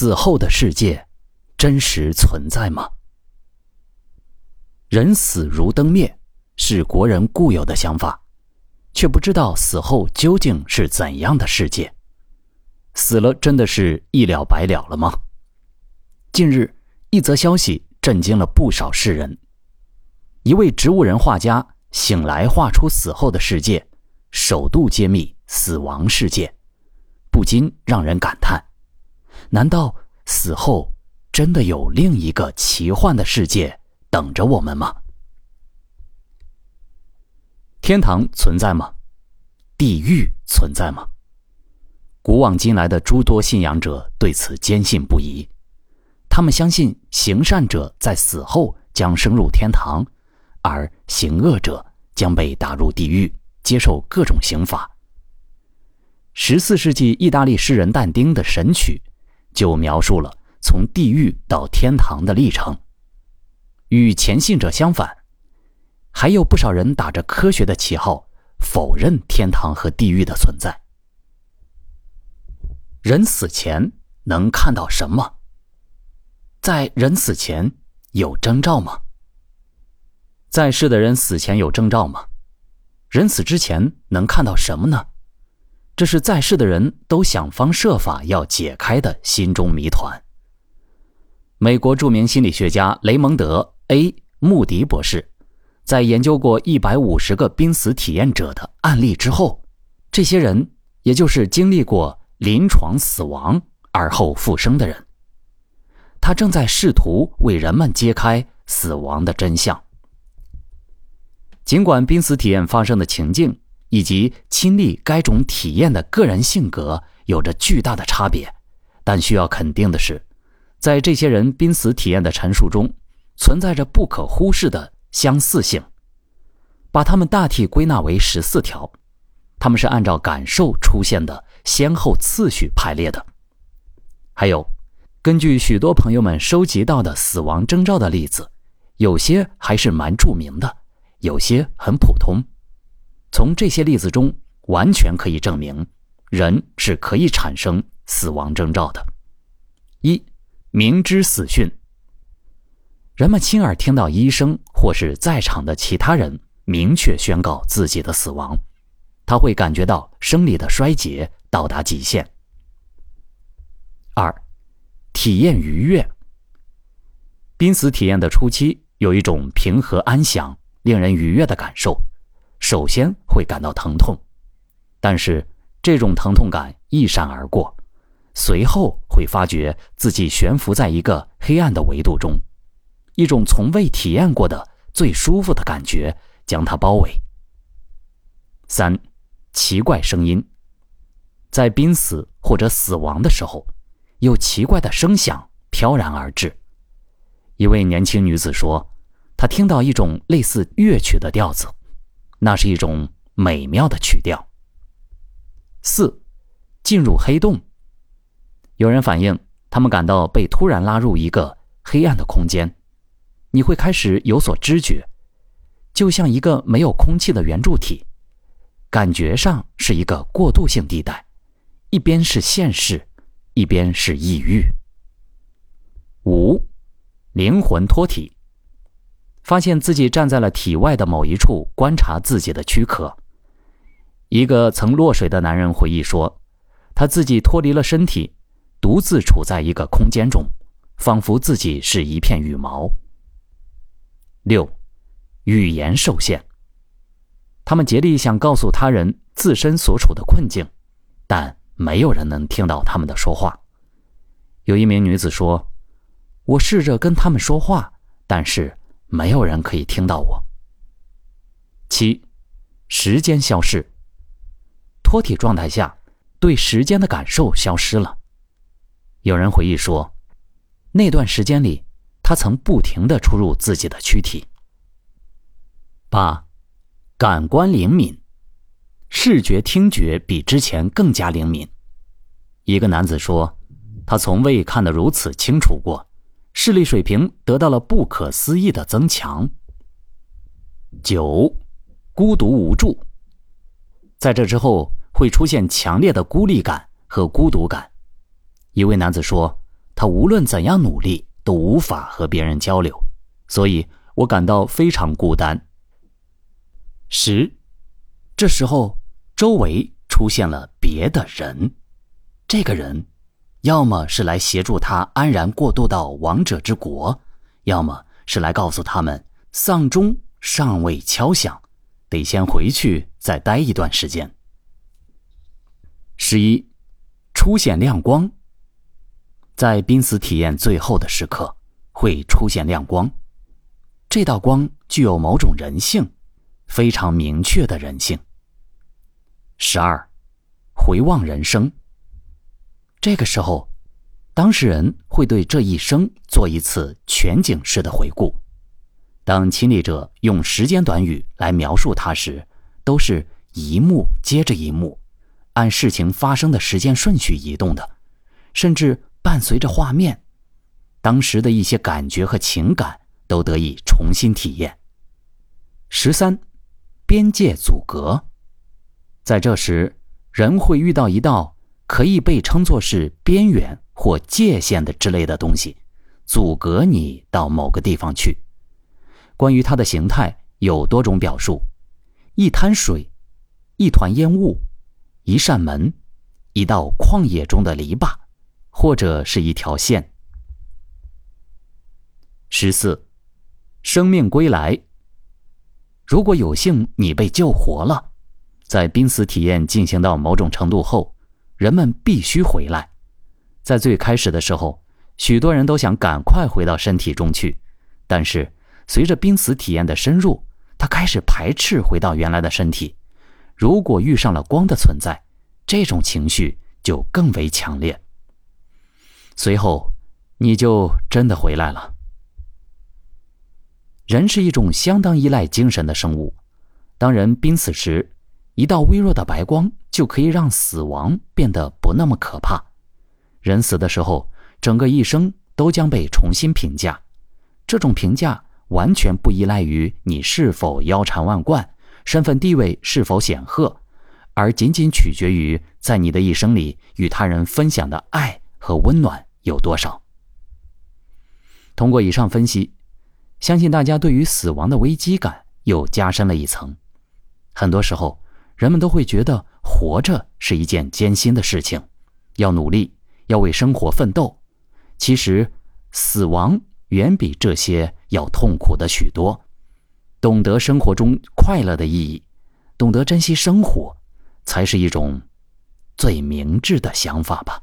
死后的世界真实存在吗？人死如灯灭是国人固有的想法，却不知道死后究竟是怎样的世界。死了真的是一了百了了吗？近日，一则消息震惊了不少世人：一位植物人画家醒来画出死后的世界，首度揭秘死亡世界，不禁让人感叹。难道死后真的有另一个奇幻的世界等着我们吗？天堂存在吗？地狱存在吗？古往今来的诸多信仰者对此坚信不疑。他们相信行善者在死后将升入天堂，而行恶者将被打入地狱，接受各种刑罚。十四世纪意大利诗人但丁的《神曲》。就描述了从地狱到天堂的历程。与前信者相反，还有不少人打着科学的旗号否认天堂和地狱的存在。人死前能看到什么？在人死前有征兆吗？在世的人死前有征兆吗？人死之前能看到什么呢？这是在世的人都想方设法要解开的心中谜团。美国著名心理学家雷蒙德 ·A· 穆迪博士，在研究过一百五十个濒死体验者的案例之后，这些人也就是经历过临床死亡而后复生的人，他正在试图为人们揭开死亡的真相。尽管濒死体验发生的情境。以及亲历该种体验的个人性格有着巨大的差别，但需要肯定的是，在这些人濒死体验的陈述中，存在着不可忽视的相似性。把它们大体归纳为十四条，他们是按照感受出现的先后次序排列的。还有，根据许多朋友们收集到的死亡征兆的例子，有些还是蛮著名的，有些很普通。从这些例子中，完全可以证明，人是可以产生死亡征兆的。一，明知死讯。人们亲耳听到医生或是在场的其他人明确宣告自己的死亡，他会感觉到生理的衰竭到达极限。二，体验愉悦。濒死体验的初期有一种平和安详、令人愉悦的感受。首先会感到疼痛，但是这种疼痛感一闪而过，随后会发觉自己悬浮在一个黑暗的维度中，一种从未体验过的最舒服的感觉将它包围。三，奇怪声音，在濒死或者死亡的时候，有奇怪的声响飘然而至。一位年轻女子说，她听到一种类似乐曲的调子。那是一种美妙的曲调。四，进入黑洞。有人反映，他们感到被突然拉入一个黑暗的空间，你会开始有所知觉，就像一个没有空气的圆柱体，感觉上是一个过渡性地带，一边是现实，一边是异域。五，灵魂脱体。发现自己站在了体外的某一处，观察自己的躯壳。一个曾落水的男人回忆说：“他自己脱离了身体，独自处在一个空间中，仿佛自己是一片羽毛。”六，语言受限。他们竭力想告诉他人自身所处的困境，但没有人能听到他们的说话。有一名女子说：“我试着跟他们说话，但是。”没有人可以听到我。七，时间消失。脱体状态下，对时间的感受消失了。有人回忆说，那段时间里，他曾不停的出入自己的躯体。八，感官灵敏，视觉、听觉比之前更加灵敏。一个男子说，他从未看得如此清楚过。视力水平得到了不可思议的增强。九，孤独无助。在这之后会出现强烈的孤立感和孤独感。一位男子说，他无论怎样努力都无法和别人交流，所以我感到非常孤单。十，这时候周围出现了别的人，这个人，要么是来协助他安然过渡到王者之国，要么是来告诉他们丧钟尚未敲响，得先回去再待一段时间。十一，出现亮光。在濒死体验最后的时刻，会出现亮光。这道光具有某种人性，非常明确的人性。十二，回望人生。这个时候，当事人会对这一生做一次全景式的回顾。当亲历者用时间短语来描述他时，都是一幕接着一幕，按事情发生的时间顺序移动的，甚至。伴随着画面，当时的一些感觉和情感都得以重新体验。十三，边界阻隔，在这时，人会遇到一道可以被称作是边缘或界限的之类的东西，阻隔你到某个地方去。关于它的形态有多种表述：一滩水，一团烟雾，一扇门，一道旷野中的篱笆。或者是一条线。十四，生命归来。如果有幸你被救活了，在濒死体验进行到某种程度后，人们必须回来。在最开始的时候，许多人都想赶快回到身体中去，但是随着濒死体验的深入，他开始排斥回到原来的身体。如果遇上了光的存在，这种情绪就更为强烈。随后，你就真的回来了。人是一种相当依赖精神的生物。当人濒死时，一道微弱的白光就可以让死亡变得不那么可怕。人死的时候，整个一生都将被重新评价。这种评价完全不依赖于你是否腰缠万贯、身份地位是否显赫，而仅仅取决于在你的一生里与他人分享的爱和温暖。有多少？通过以上分析，相信大家对于死亡的危机感又加深了一层。很多时候，人们都会觉得活着是一件艰辛的事情，要努力，要为生活奋斗。其实，死亡远比这些要痛苦的许多。懂得生活中快乐的意义，懂得珍惜生活，才是一种最明智的想法吧。